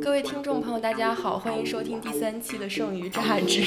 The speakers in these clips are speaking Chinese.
各位听众朋友，大家好，欢迎收听第三期的《剩余榨汁》。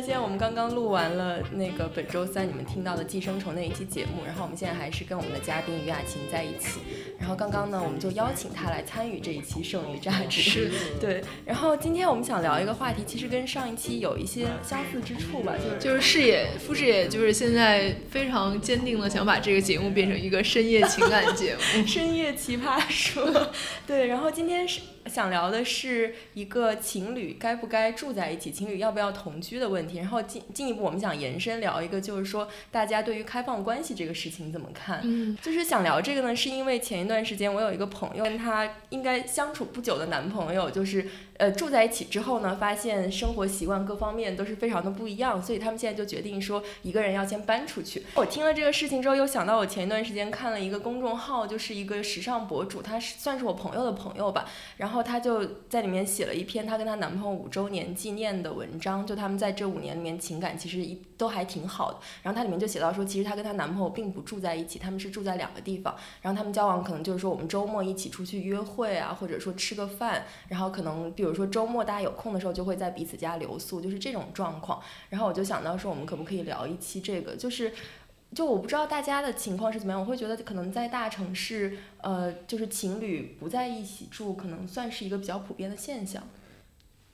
那现在我们刚刚录完了那个本周三你们听到的《寄生虫》那一期节目，然后我们现在还是跟我们的嘉宾于雅琴在一起。然后刚刚呢，我们就邀请她来参与这一期《剩余榨汁》。对。然后今天我们想聊一个话题，其实跟上一期有一些相似之处吧，就是就是视野，傅视野就是现在非常坚定的想把这个节目变成一个深夜情感节目，深夜奇葩说。对，然后今天是。想聊的是一个情侣该不该住在一起，情侣要不要同居的问题。然后进进一步，我们想延伸聊一个，就是说大家对于开放关系这个事情怎么看？嗯，就是想聊这个呢，是因为前一段时间我有一个朋友，跟他应该相处不久的男朋友，就是。呃，住在一起之后呢，发现生活习惯各方面都是非常的不一样，所以他们现在就决定说一个人要先搬出去。我听了这个事情之后，又想到我前一段时间看了一个公众号，就是一个时尚博主，他是算是我朋友的朋友吧，然后她就在里面写了一篇她跟她男朋友五周年纪念的文章，就他们在这五年里面情感其实一都还挺好的。然后她里面就写到说，其实她跟她男朋友并不住在一起，他们是住在两个地方，然后他们交往可能就是说我们周末一起出去约会啊，或者说吃个饭，然后可能比如说周末大家。有空的时候就会在彼此家留宿，就是这种状况。然后我就想到说，我们可不可以聊一期这个？就是，就我不知道大家的情况是怎么样。我会觉得可能在大城市，呃，就是情侣不在一起住，可能算是一个比较普遍的现象。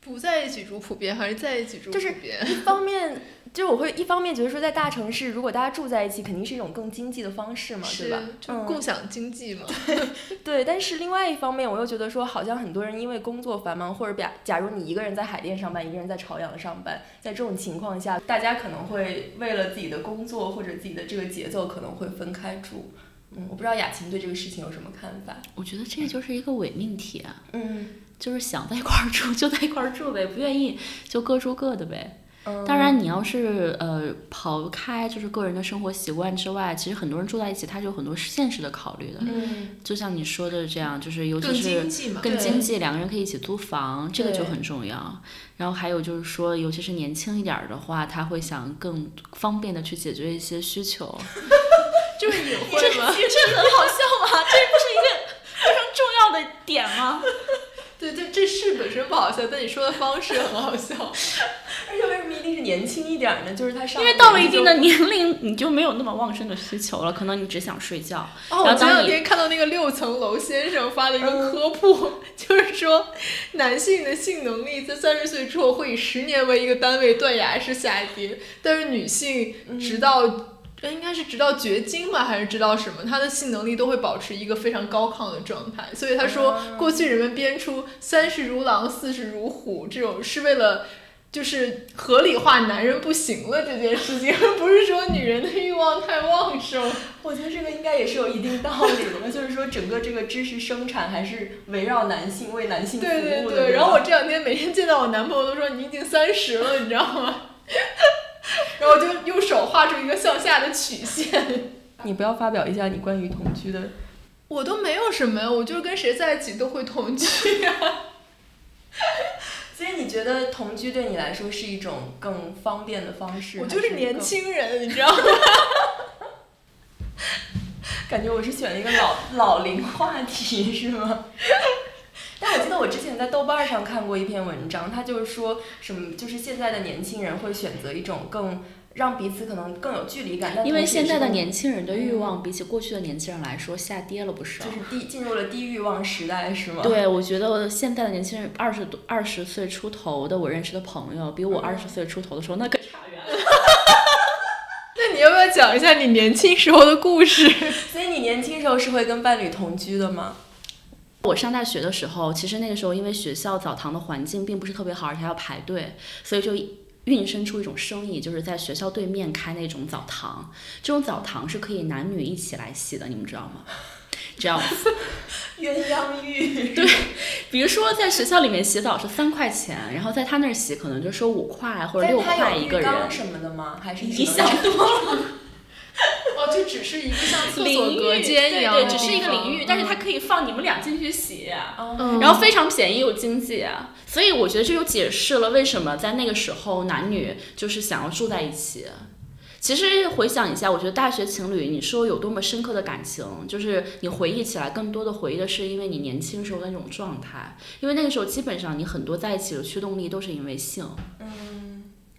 不在一起住普遍还是在一起住普遍？就是一方面，就是我会一方面觉得说，在大城市，如果大家住在一起，肯定是一种更经济的方式嘛，对吧？就共享经济嘛。对，但是另外一方面，我又觉得说，好像很多人因为工作繁忙，或者假假如你一个人在海淀上班，一个人在朝阳上班，在这种情况下，大家可能会为了自己的工作或者自己的这个节奏，可能会分开住。嗯，我不知道雅琴对这个事情有什么看法？我觉得这个就是一个伪命题啊。嗯。就是想在一块儿住 就在一块儿住呗，不愿意就各住各的呗。嗯。当然，你要是呃刨开就是个人的生活习惯之外，其实很多人住在一起，他是有很多现实的考虑的。嗯。就像你说的这样，就是尤其是更经济两个人可以一起租房，这个就很重要。然后还有就是说，尤其是年轻一点儿的话，他会想更方便的去解决一些需求。就是隐晦吗？这很好笑吗？这不是一个非常重要的点吗？对，这这事本身不好笑，但你说的方式很好笑。而且为什么一定是年轻一点呢？就是他上因为到了一定的年龄，你就没有那么旺盛的需求了，可能你只想睡觉。哦，我前两天看到那个六层楼先生发了一个科普，就是说男性的性能力在三十岁之后会以十年为一个单位断崖式下跌，但是女性直到。这应该是直到绝经吧，还是直到什么？他的性能力都会保持一个非常高亢的状态。所以他说，过去人们编出“三十如狼，四十如虎”这种，是为了就是合理化男人不行了这件事情，不是说女人的欲望太旺盛。我觉得这个应该也是有一定道理的，就是说整个这个知识生产还是围绕男性为男性服务的。对对对。然后我这两天每天见到我男朋友都说你已经三十了，你知道吗？然后就用手画出一个向下的曲线。你不要发表一下你关于同居的。我都没有什么呀，我就是跟谁在一起都会同居呀。所以你觉得同居对你来说是一种更方便的方式？我就是年轻人，你知道吗？感觉我是选了一个老老龄话题，是吗？但我记得我之前在豆瓣上看过一篇文章，他就是说什么，就是现在的年轻人会选择一种更让彼此可能更有距离感，因为现在的年轻人的欲望比起过去的年轻人来说下跌了不少，就是低进入了低欲望时代，是吗？对，我觉得现在的年轻人二十多二十岁出头的我认识的朋友，比我二十岁出头的时候那可差远了。那你要不要讲一下你年轻时候的故事？所以你年轻时候是会跟伴侣同居的吗？我上大学的时候，其实那个时候因为学校澡堂的环境并不是特别好，而且还要排队，所以就孕生出一种生意，就是在学校对面开那种澡堂。这种澡堂是可以男女一起来洗的，你们知道吗？这样子。鸳鸯浴。对，比如说在学校里面洗澡是三块钱，然后在他那儿洗可能就收五块或者六块一个人。什么的吗？还是你想多了。哦，就只是一个像厕所隔间一样，对对，只是一个淋浴，但是它可以放你们俩进去洗，嗯。然后非常便宜又经济，所以我觉得这就解释了为什么在那个时候男女就是想要住在一起，其实回想一下，我觉得大学情侣，你说有多么深刻的感情，就是你回忆起来，更多的回忆的是因为你年轻时候的那种状态，因为那个时候基本上你很多在一起的驱动力都是因为性。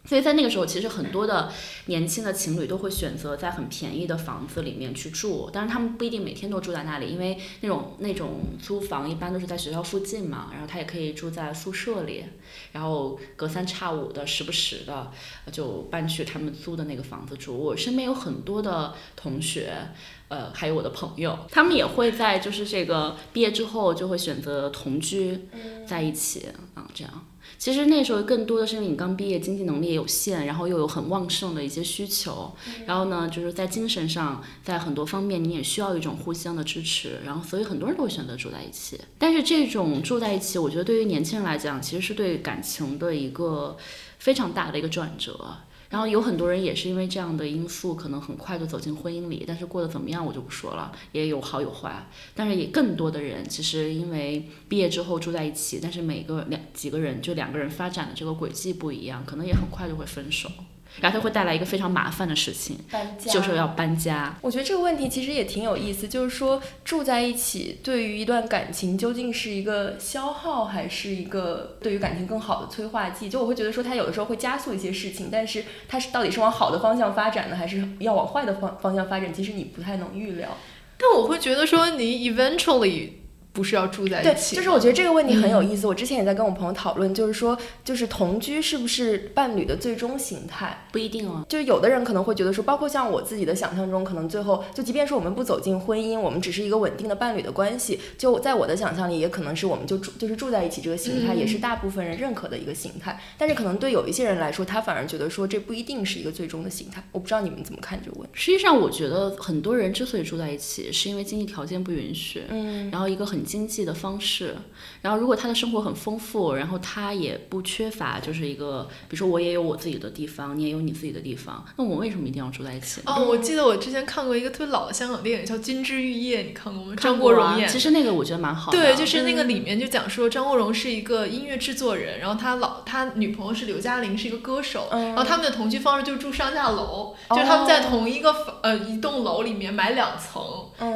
所以在那个时候，其实很多的年轻的情侣都会选择在很便宜的房子里面去住，但是他们不一定每天都住在那里，因为那种那种租房一般都是在学校附近嘛，然后他也可以住在宿舍里，然后隔三差五的时不时的就搬去他们租的那个房子住。我身边有很多的同学，呃，还有我的朋友，他们也会在就是这个毕业之后就会选择同居在一起啊，这样。其实那时候更多的是因为你刚毕业，经济能力也有限，然后又有很旺盛的一些需求，然后呢，就是在精神上，在很多方面你也需要一种互相的支持，然后所以很多人都会选择住在一起。但是这种住在一起，我觉得对于年轻人来讲，其实是对感情的一个非常大的一个转折。然后有很多人也是因为这样的因素，可能很快就走进婚姻里，但是过得怎么样我就不说了，也有好有坏。但是也更多的人其实因为毕业之后住在一起，但是每个两几个人就两个人发展的这个轨迹不一样，可能也很快就会分手。然后它会带来一个非常麻烦的事情，搬家就是要搬家。我觉得这个问题其实也挺有意思，就是说住在一起对于一段感情究竟是一个消耗，还是一个对于感情更好的催化剂？就我会觉得说它有的时候会加速一些事情，但是它是到底是往好的方向发展呢，还是要往坏的方方向发展？其实你不太能预料。但我会觉得说你 eventually。不是要住在一起，就是我觉得这个问题很有意思。我之前也在跟我朋友讨论，就是说，就是同居是不是伴侣的最终形态？不一定啊。就是有的人可能会觉得说，包括像我自己的想象中，可能最后就即便是我们不走进婚姻，我们只是一个稳定的伴侣的关系，就在我的想象里，也可能是我们就住就是住在一起这个形态，也是大部分人认可的一个形态。但是可能对有一些人来说，他反而觉得说这不一定是一个最终的形态。我不知道你们怎么看这个问题。实际上，我觉得很多人之所以住在一起，是因为经济条件不允许，嗯，然后一个很经济的方式。然后如果他的生活很丰富，然后他也不缺乏，就是一个，比如说我也有我自己的地方，你也有你自己的地方，那我们为什么一定要住在一起？哦，我记得我之前看过一个特别老的香港电影叫《金枝玉叶》，你看过吗？张国荣演。其实那个我觉得蛮好的。对，就是那个里面就讲说张国荣是一个音乐制作人，然后他老他女朋友是刘嘉玲，是一个歌手，然后他们的同居方式就是住上下楼，就是他们在同一个呃一栋楼里面买两层，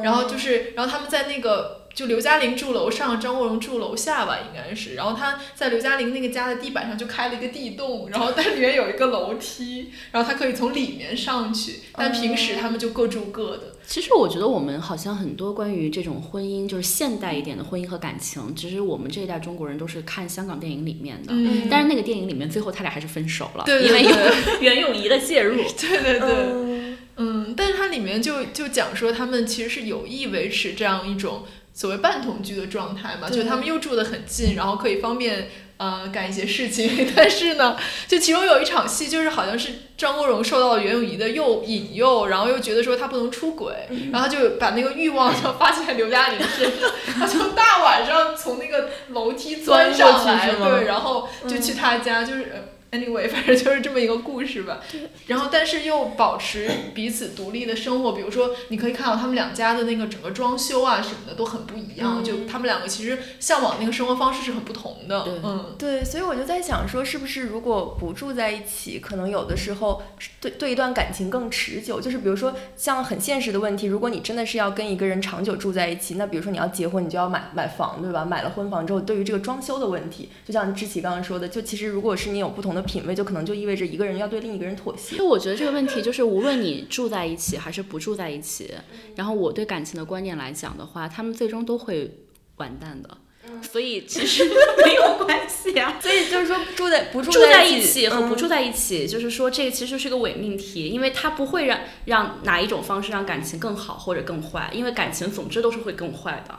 然后就是然后他们在那个。就刘嘉玲住楼上，张国荣住楼下吧，应该是。然后他在刘嘉玲那个家的地板上就开了一个地洞，然后在里面有一个楼梯，然后他可以从里面上去。但平时他们就各住各的。其实我觉得我们好像很多关于这种婚姻，就是现代一点的婚姻和感情，其实我们这一代中国人都是看香港电影里面的。嗯。但是那个电影里面最后他俩还是分手了，对因为有袁咏仪的介入。对对对。嗯，但是它里面就就讲说他们其实是有意维持这样一种。所谓半同居的状态嘛，就他们又住得很近，然后可以方便呃干一些事情。但是呢，就其中有一场戏，就是好像是张国荣受到了袁咏仪的诱引诱，然后又觉得说他不能出轨，然后就把那个欲望就发泄在刘嘉玲身上，他就大晚上从那个楼梯钻上来，对，然后就去他家，就是。Anyway，反正就是这么一个故事吧。然后，但是又保持彼此独立的生活。比如说，你可以看到他们两家的那个整个装修啊什么的都很不一样。就他们两个其实向往那个生活方式是很不同的。嗯，对。所以我就在想说，是不是如果不住在一起，可能有的时候对对一段感情更持久。就是比如说，像很现实的问题，如果你真的是要跟一个人长久住在一起，那比如说你要结婚，你就要买买房，对吧？买了婚房之后，对于这个装修的问题，就像知琪刚刚说的，就其实如果是你有不同的。品味就可能就意味着一个人要对另一个人妥协。就我觉得这个问题就是，无论你住在一起还是不住在一起，然后我对感情的观念来讲的话，他们最终都会完蛋的。所以其实 没有关系啊。所以就是说，住在不住在一起和不住在一起，就是说这个其实是个伪命题，因为它不会让让哪一种方式让感情更好或者更坏，因为感情总之都是会更坏的。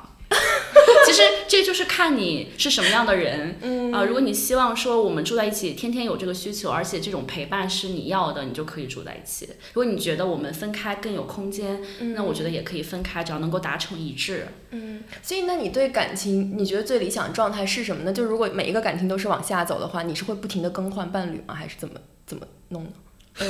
其实这就是看你是什么样的人，嗯啊，如果你希望说我们住在一起，天天有这个需求，而且这种陪伴是你要的，你就可以住在一起。如果你觉得我们分开更有空间，那我觉得也可以分开，只要能够达成一致。嗯，所以那你对感情，你觉得最理想状态是什么呢？就如果每一个感情都是往下走的话，你是会不停的更换伴侣吗？还是怎么怎么弄呢？呃，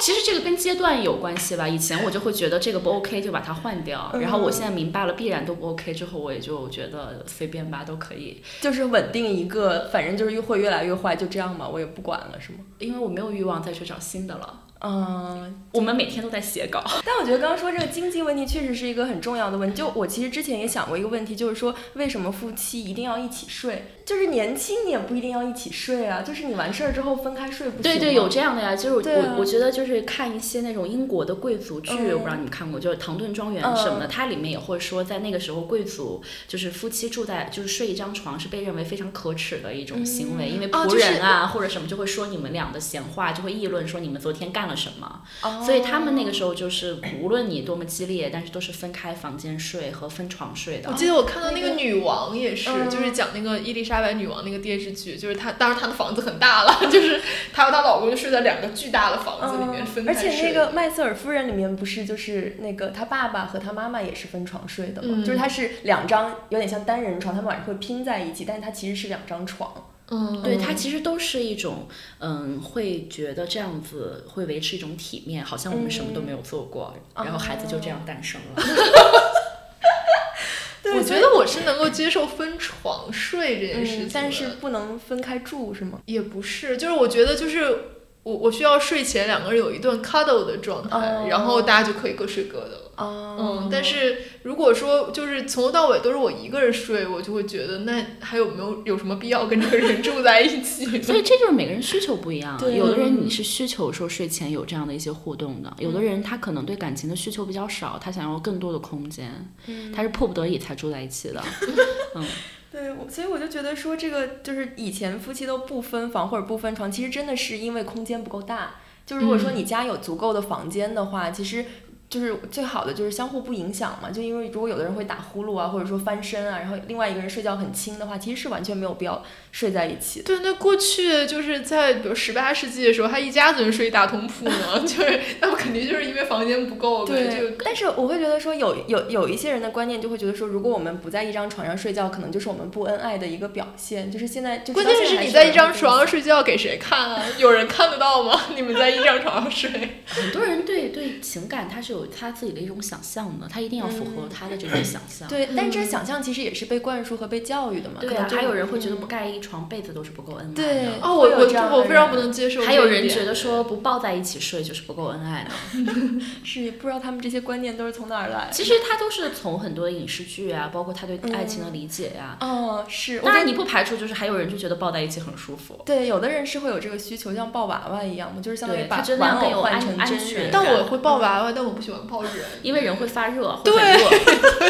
其实这个跟阶段有关系吧。以前我就会觉得这个不 OK 就把它换掉，然后我现在明白了必然都不 OK 之后，我也就觉得随便吧，都可以。就是稳定一个，反正就是会越来越坏，就这样吧，我也不管了，是吗？因为我没有欲望再去找新的了。嗯，我们每天都在写稿。但我觉得刚刚说这个经济问题确实是一个很重要的问题。就我其实之前也想过一个问题，就是说为什么夫妻一定要一起睡？就是年轻你也不一定要一起睡啊，就是你完事儿之后分开睡不行对对，有这样的呀。就是我啊我我觉得就是看一些那种英国的贵族剧，嗯我不知道你们看过，就是《唐顿庄园》什么的，它里面也会说，在那个时候贵族就是夫妻住在就是睡一张床是被认为非常可耻的一种行为，因为仆哦就是人啊、或者什么就会说你们俩的闲话，就会议论说你们昨天干了什么。哦所以他们那个时候就是无论你多么激烈，但是都是分开房间睡和分床睡的我。记得我看到那个女王也是，嗯就是讲那个伊丽莎白女王那个电视剧，就是她，当然她的房子很大了，就是她和她老公就睡在两个巨大的房子里面分开嗯而。且那个麦瑟尔夫人里面不是就是那个她爸爸和她妈妈也是分床睡的嘛，嗯就是她是两张有点像单人床，他们晚上会拼在一起，但是她其实是两张床。嗯，对，它其实都是一种，嗯，会觉得这样子会维持一种体面，好像我们什么都没有做过，然后孩子就这样诞生了。我觉得我是能够接受分床睡这件事情、嗯，但是不能分开住是吗？也不是，就是我觉得就是我我需要睡前两个人有一段 cuddle 的状态，哦然后大家就可以各睡各的了。哦嗯，但是如果说就是从头到尾都是我一个人睡，我就会觉得那还有没有有什么必要跟这个人住在一起？所以这就是每个人需求不一样。对有的人你是需求说睡前有这样的一些互动的，有的人他可能对感情的需求比较少，他想要更多的空间，他是迫不得已才住在一起的。对，我所以我就觉得说这个就是以前夫妻都不分房或者不分床，其实真的是因为空间不够大。就如果说你家有足够的房间的话，其实。就是最好的就是相互不影响嘛，就因为如果有的人会打呼噜啊，或者说翻身啊，然后另外一个人睡觉很轻的话，其实是完全没有必要睡在一起。对，那过去就是在比如十八世纪的时候，他一家子人睡一大通铺呢，就是他们肯定就是因为房间不够对，就对，但是我会觉得说有有有一些人的观念就会觉得说，如果我们不在一张床上睡觉，可能就是我们不恩爱的一个表现。就是现在，就关键是你在一张床上睡觉给谁看啊？有人看得到吗？你们在一张床上睡？很多人对对情感他是有他自己的一种想象的，他一定要符合他的这种想象。对，但这想象其实也是被灌输和被教育的嘛。对啊，可能就还有人会觉得不盖一床被子都是不够恩爱的。对哦，我会有这样的我我非常人不能接受。还有人觉得说不抱在一起睡就是不够恩爱的。是不知道他们这些观念都是从哪儿来的。其实他都是从很多的影视剧啊，包括他对爱情的理解呀、哦，是，当然，我觉得你不排除就是还有人就觉得抱在一起很舒服。对，有的人是会有这个需求，像抱娃娃一样嘛，就是相当于把玩偶换成真人。但我会抱娃娃，但我不喜欢抱人，因为人会发热，会对很热。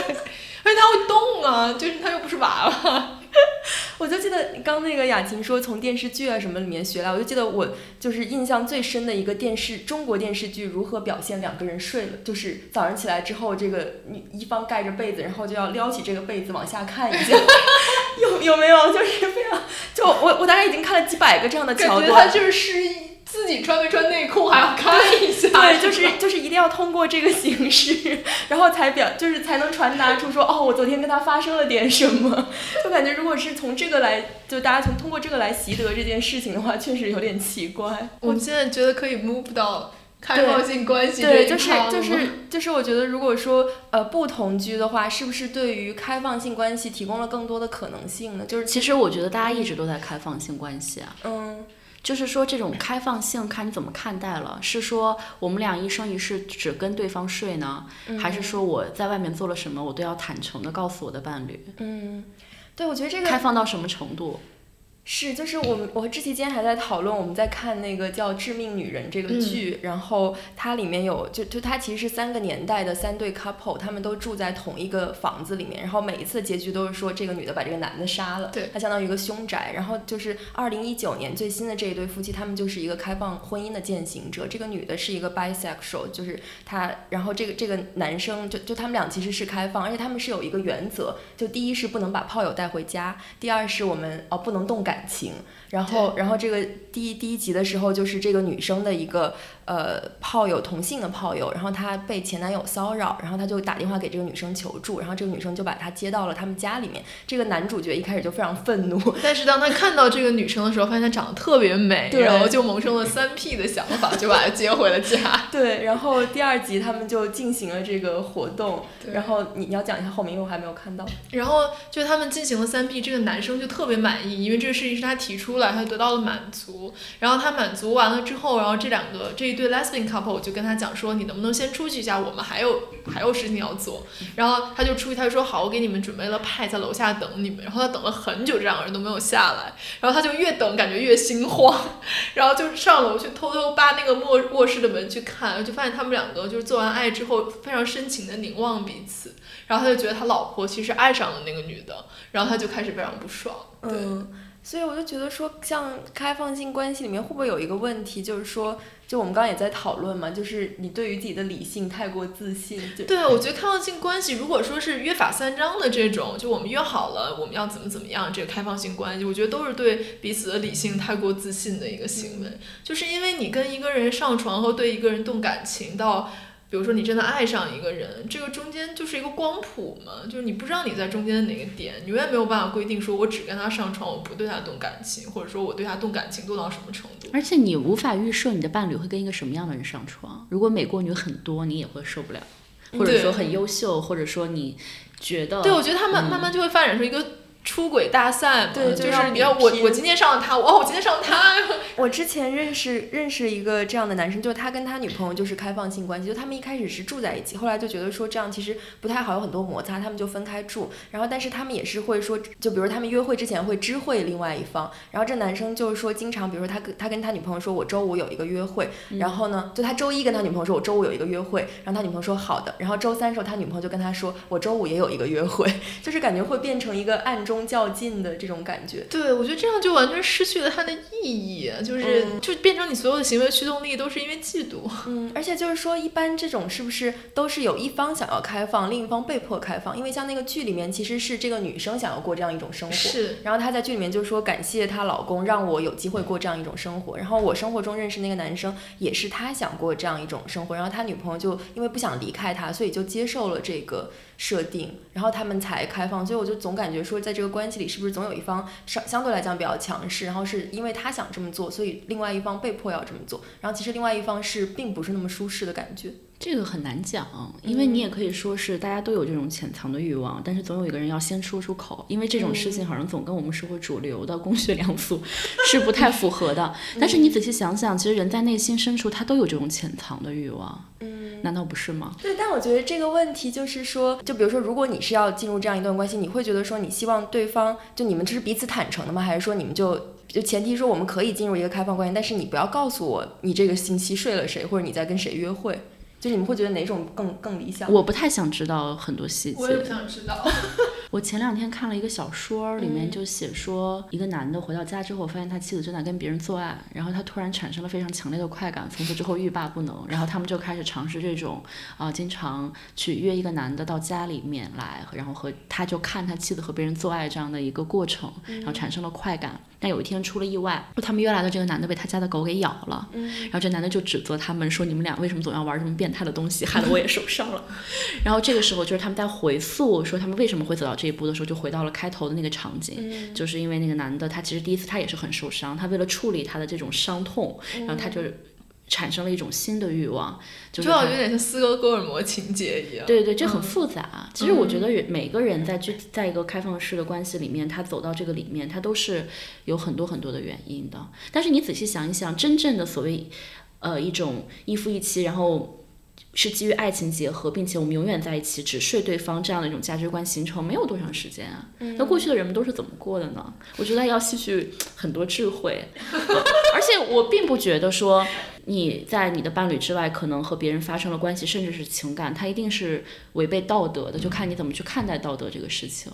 而且它会动啊，就是它又不是娃娃。我就记得刚那个雅琴说从电视剧啊什么里面学来，我就记得我就是印象最深的一个电视中国电视剧如何表现两个人睡了，就是早上起来之后，这个一方盖着被子，然后就要撩起这个被子往下看一下，有有没有？就是非常，就我我大概已经看了几百个这样的桥段感觉他。就是失忆，自己穿没穿内裤还要看一下。对，就是就是一定要通过这个形式，然后才表就是才能传达出说哦，我昨天跟他发生了点什么。就感觉如果是从这个来，就大家从通过这个来习得这件事情的话，确实有点奇怪。我们现在觉得可以 move 到开放性关系这对，就是就是就是，我觉得如果说呃不同居的话，是不是对于开放性关系提供了更多的可能性呢？就是其实我觉得大家一直都在开放性关系啊，嗯就是说这种开放性看你怎么看待了，是说我们俩一生一世只跟对方睡呢，还是说我在外面做了什么我都要坦诚的告诉我的伴侣？嗯，对，我觉得这个开放到什么程度？是，就是我们我和志奇今天还在讨论，我们在看那个叫《致命女人》这个剧，然后它里面有就就它其实是三个年代的三对 couple，他们都住在同一个房子里面，然后每一次结局都是说这个女的把这个男的杀了，对它相当于一个凶宅。然后就是二零一九年最新的这一对夫妻，他们就是一个开放婚姻的践行者。这个女的是一个 bisexual，就是她，然后这个这个男生就就他们俩其实是开放，而且他们是有一个原则，就第一是不能把炮友带回家，第二是我们哦不能动感情。然后，然后这个第一第一集的时候，就是这个女生的一个呃炮友同性的炮友，然后她被前男友骚扰，然后她就打电话给这个女生求助，然后这个女生就把她接到了他们家里面。这个男主角一开始就非常愤怒，但是当他看到这个女生的时候，发现她长得特别美，然后就萌生了三 P 的想法，就把她接回了家。对，然后第二集他们就进行了这个活动，然后你你要讲一下后面，因为我还没有看到。然后就他们进行了三 P，这个男生就特别满意，因为这个事情是他提出来，他得到了满足。然后他满足完了之后，然后这两个这一对 lesbian couple 就跟他讲说，你能不能先出去一下，我们还有还有事情要做。然后他就出去，他就说好，我给你们准备了派，在楼下等你们。然后他等了很久，这两个人都没有下来，然后他就越等感觉越心慌，然后就上楼去偷偷扒那个卧卧室的门去看，就发现他们两个就是做完爱之后非常深情的凝望彼此。然后他就觉得他老婆其实爱上了那个女的，然后他就开始非常不爽。对，嗯，所以我就觉得说，像开放性关系里面会不会有一个问题，就是说，就我们刚刚也在讨论嘛，就是你对于自己的理性太过自信，对，我觉得开放性关系如果说是约法三章的这种，就我们约好了我们要怎么怎么样，这个开放性关系，我觉得都是对彼此的理性太过自信的一个行为。就是因为你跟一个人上床后对一个人动感情到。比如说你真的爱上一个人，这个中间就是一个光谱嘛，就是你不知道你在中间的哪个点，你永远没有办法规定说我只跟他上床，我不对他动感情，或者说我对他动感情动到什么程度。而且你无法预设你的伴侣会跟一个什么样的人上床。如果美国女很多，你也会受不了，或者说很优秀，或者说你觉得对，我觉得他们嗯慢慢就会发展出一个出轨大赛嘛，对就就是你要我我今天上了他，哦，我今天上了他，我之前认识认识一个这样的男生，就是他跟他女朋友就是开放性关系，就他们一开始是住在一起，后来就觉得说这样其实不太好，有很多摩擦，他们就分开住。然后但是他们也是会说，就比如他们约会之前会知会另外一方，然后这男生就是说经常，比如说他跟他跟他女朋友说我周五有一个约会，然后呢就他周一跟他女朋友说我周五有一个约会，然后他女朋友说好的，然后周三的时候他女朋友就跟他说我周五也有一个约会，就是感觉会变成一个暗中较劲的这种感觉。对，我觉得这样就完全失去了它的意义，就是、嗯就变成你所有的行为驱动力都是因为嫉妒。嗯，而且就是说，一般这种是不是都是有一方想要开放，另一方被迫开放？因为像那个剧里面，其实是这个女生想要过这样一种生活，是，然后她在剧里面就说感谢她老公让我有机会过这样一种生活。然后我生活中认识那个男生也是他想过这样一种生活，然后他女朋友就因为不想离开他，所以就接受了这个设定，然后他们才开放。所以我就总感觉说，在这个关系里，是不是总有一方相相对来讲比较强势，然后是因为他想这么做，所以另外一方被迫要这么做，然后其实另外一方是并不是那么舒适的感觉。这个很难讲，因为你也可以说是大家都有这种潜藏的欲望，但是总有一个人要先说出口，因为这种事情好像总跟我们社会主流的公序良俗是不太符合的。但是你仔细想想，其实人在内心深处他都有这种潜藏的欲望，嗯，难道不是吗？对，但我觉得这个问题就是说，就比如说，如果你是要进入这样一段关系，你会觉得说，你希望对方就你们这是彼此坦诚的吗？还是说你们就就前提说我们可以进入一个开放关系，但是你不要告诉我你这个星期睡了谁，或者你在跟谁约会，就你们会觉得哪种更更理想？我不太想知道很多细我也不节。想知道。我前两天看了一个小说，里面嗯就写说，一个男的回到家之后，发现他妻子正在跟别人做爱，然后他突然产生了非常强烈的快感，从此之后欲罢不能。然后他们就开始尝试这种，啊、经常去约一个男的到家里面来，然后和他就看他妻子和别人做爱这样的一个过程，然后产生了快感。但有一天出了意外，他们约来的这个男的被他家的狗给咬了，然后这男的就指责他们说：“你们俩为什么总要玩这么变态的东西，害得我也受伤了。”然后这个时候就是他们在回溯说他们为什么会走到这一步的时候，就回到了开头的那个场景，嗯就是因为那个男的他其实第一次他也是很受伤，他为了处理他的这种伤痛，然后他就产生了一种新的欲望，就有点像斯德哥尔摩情节一样。对对，这很嗯复杂。其实我觉得人每个人在去在一个开放式的关系里面，他走到这个里面，他都是有很多很多的原因的。但是你仔细想一想，真正的所谓呃一种一夫一妻，然后。是基于爱情结合，并且我们永远在一起，只睡对方这样的一种价值观形成，没有多长时间啊。那过去的人们都是怎么过的呢？我觉得要吸取很多智慧，而且我并不觉得说你在你的伴侣之外，可能和别人发生了关系，甚至是情感，它一定是违背道德的，就看你怎么去看待道德这个事情。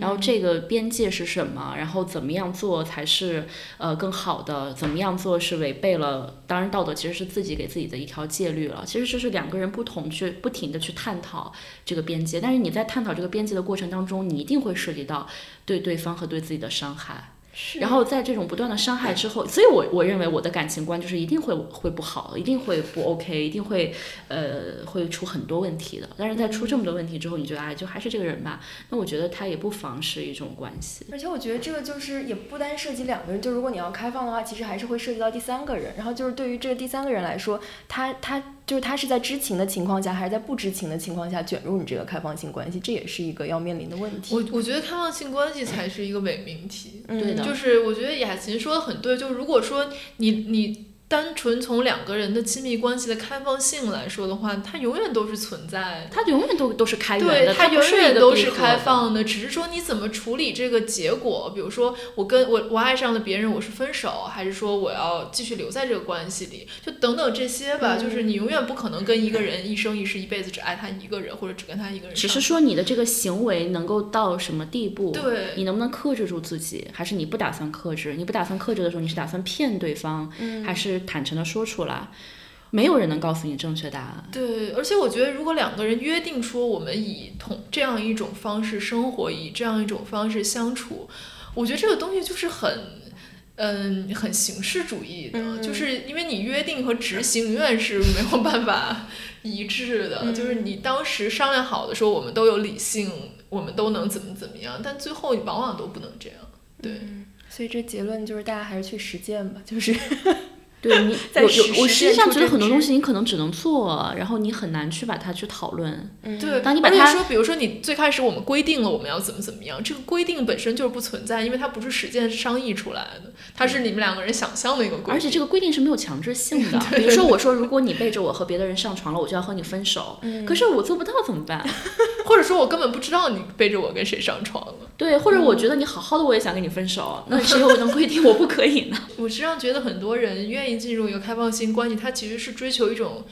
然后这个边界是什么？然后怎么样做才是呃更好的？怎么样做是违背了？当然，道德其实是自己给自己的一条戒律了。其实这是两个人不同去不停的去探讨这个边界，但是你在探讨这个边界的过程当中，你一定会涉及到对对方和对自己的伤害。然后在这种不断的伤害之后，所以我我认为我的感情观就是一定会会不好，一定会不 OK，一定会呃会出很多问题的。但是在出这么多问题之后，你觉得哎就还是这个人吧？那我觉得他也不妨是一种关系。而且我觉得这个就是也不单涉及两个人，就如果你要开放的话，其实还是会涉及到第三个人。然后就是对于这个第三个人来说，他他就是他是在知情的情况下，还是在不知情的情况下卷入你这个开放性关系，这也是一个要面临的问题。我我觉得开放性关系才是一个伪命题。对的就是我觉得雅琴说的很对，就如果说你你单纯从两个人的亲密关系的开放性来说的话，它永远都是存在的。他永远都都是开源对，的，它永远都是开放的，只是说你怎么处理这个结果。比如说，我跟我我爱上了别人，我是分手，还是说我要继续留在这个关系里？就等等这些吧。就是你永远不可能跟一个人一生一世、一辈子只爱他一个人，或者只跟他一个人只。是说你的这个行为能够到什么地步？对你能不能克制住自己？还是你不打算克制？你不打算克制的时候，你是打算骗对方，还是坦诚的说出来？没有人能告诉你正确答案。对，而且我觉得，如果两个人约定说我们以同这样一种方式生活，以这样一种方式相处，我觉得这个东西就是很，嗯，很形式主义的，嗯就是因为你约定和执行永远是没有办法一致的。嗯就是你当时商量好的说我们都有理性，我们都能怎么怎么样，但最后往往都不能这样。对，所以这结论就是大家还是去实践吧，就是对你 在有我实际上觉得很多东西你可能只能做，然后你很难去把它去讨论。对，当你把它说，比如说你最开始我们规定了我们要怎么怎么样，这个规定本身就是不存在，因为它不是实践商议出来的，它是你们两个人想象的一个规定。而且这个规定是没有强制性的。比如说，我说如果你背着我和别的人上床了，我就要和你分手。可是我做不到怎么办？或者说我根本不知道你背着我跟谁上床了。对，或者我觉得你好好的，我也想跟你分手，那谁又能规定我不可以呢？我实际上觉得很多人愿意进入一个开放性关系，他其实是追求一种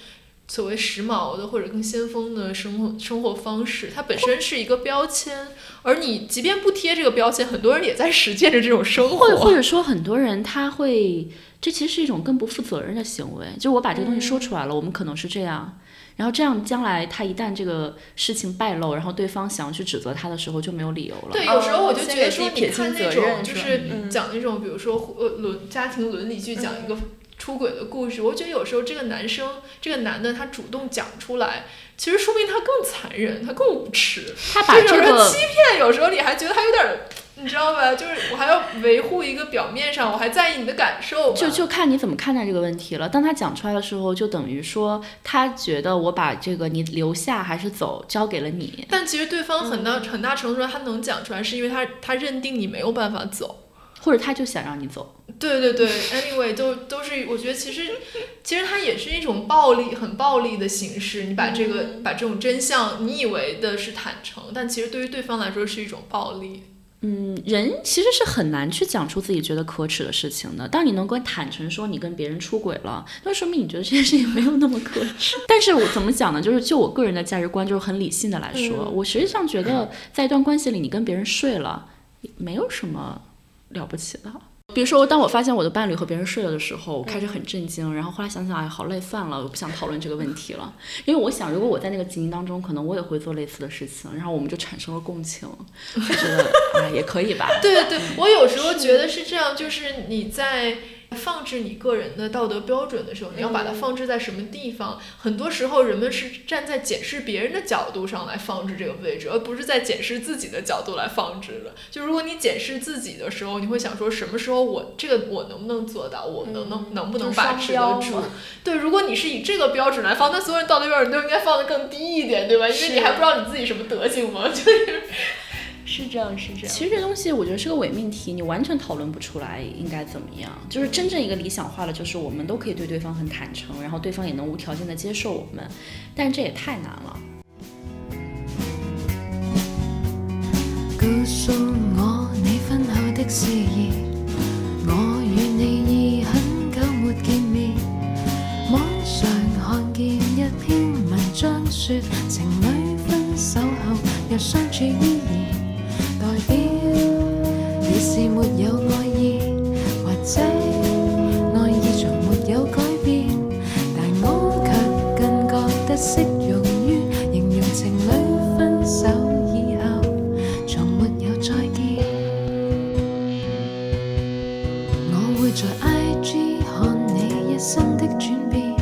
所谓时髦的或者更先锋的生活生活方式，它本身是一个标签。而你即便不贴这个标签，很多人也在实践着这种生或者或。者说，很多人他会，这其实是一种更不负责任的行为。就我把这个东西说出来了，我们可能是这样，然后这样将来他一旦这个事情败露，然后对方想要去指责他的时候，就没有理由了。对，有时候我就觉得说，撇你看那清责任种就是讲那种，比如说呃伦家庭伦理剧，讲一个出轨的故事，我觉得有时候这个男生这个男的他主动讲出来，其实说明他更残忍，他更无耻。他把这个欺骗，有时候你还觉得他有点儿，你知道吧？就是我还要维护一个表面上，我还在意你的感受。就就看你怎么看待这个问题了。当他讲出来的时候，就等于说他觉得我把这个你留下还是走交给了你。但其实对方很大、很大程度上他能讲出来，是因为他他认定你没有办法走。或者他就想让你走，对对对，anyway，都都是，我觉得其实其实它也是一种暴力，很暴力的形式。你把这个、把这种真相，你以为的是坦诚，但其实对于对方来说是一种暴力。嗯，人其实是很难去讲出自己觉得可耻的事情的。当你能够坦诚说你跟别人出轨了，那说明你觉得这件事情没有那么可耻。但是我怎么讲呢？就是就我个人的价值观，就是很理性的来说，我实际上觉得在一段关系里，你跟别人睡了，没有什么了不起的。比如说，当我发现我的伴侣和别人睡了的时候，我开始很震惊，然后后来想想，哎，好累，算了，我不想讨论这个问题了，因为我想，如果我在那个情境当中，可能我也会做类似的事情，然后我们就产生了共情，我觉得啊，也可以吧。对对对，我有时候觉得是这样，就是你在放置你个人的道德标准的时候，你要把它放置在什么地方？很多时候人们是站在检视别人的角度上来放置这个位置，而不是在检视自己的角度来放置的。就如果你检视自己的时候，你会想说，什么时候我这个我能不能做到？我能能能不能把持得住？对，如果你是以这个标准来放，那所有人道德标准都应该放得更低一点，对吧？因为你还不知道你自己什么德行嘛，就是。是这样，是这样。其实这东西我觉得是个伪命题，你完全讨论不出来应该怎么样。就是真正一个理想化的，就是我们都可以对对方很坦诚，然后对方也能无条件的接受我们，但这也太难了。我你婚後的事宜，我與你已很久沒見面。網上看見一篇文章說，在 ig 看你一生的转变。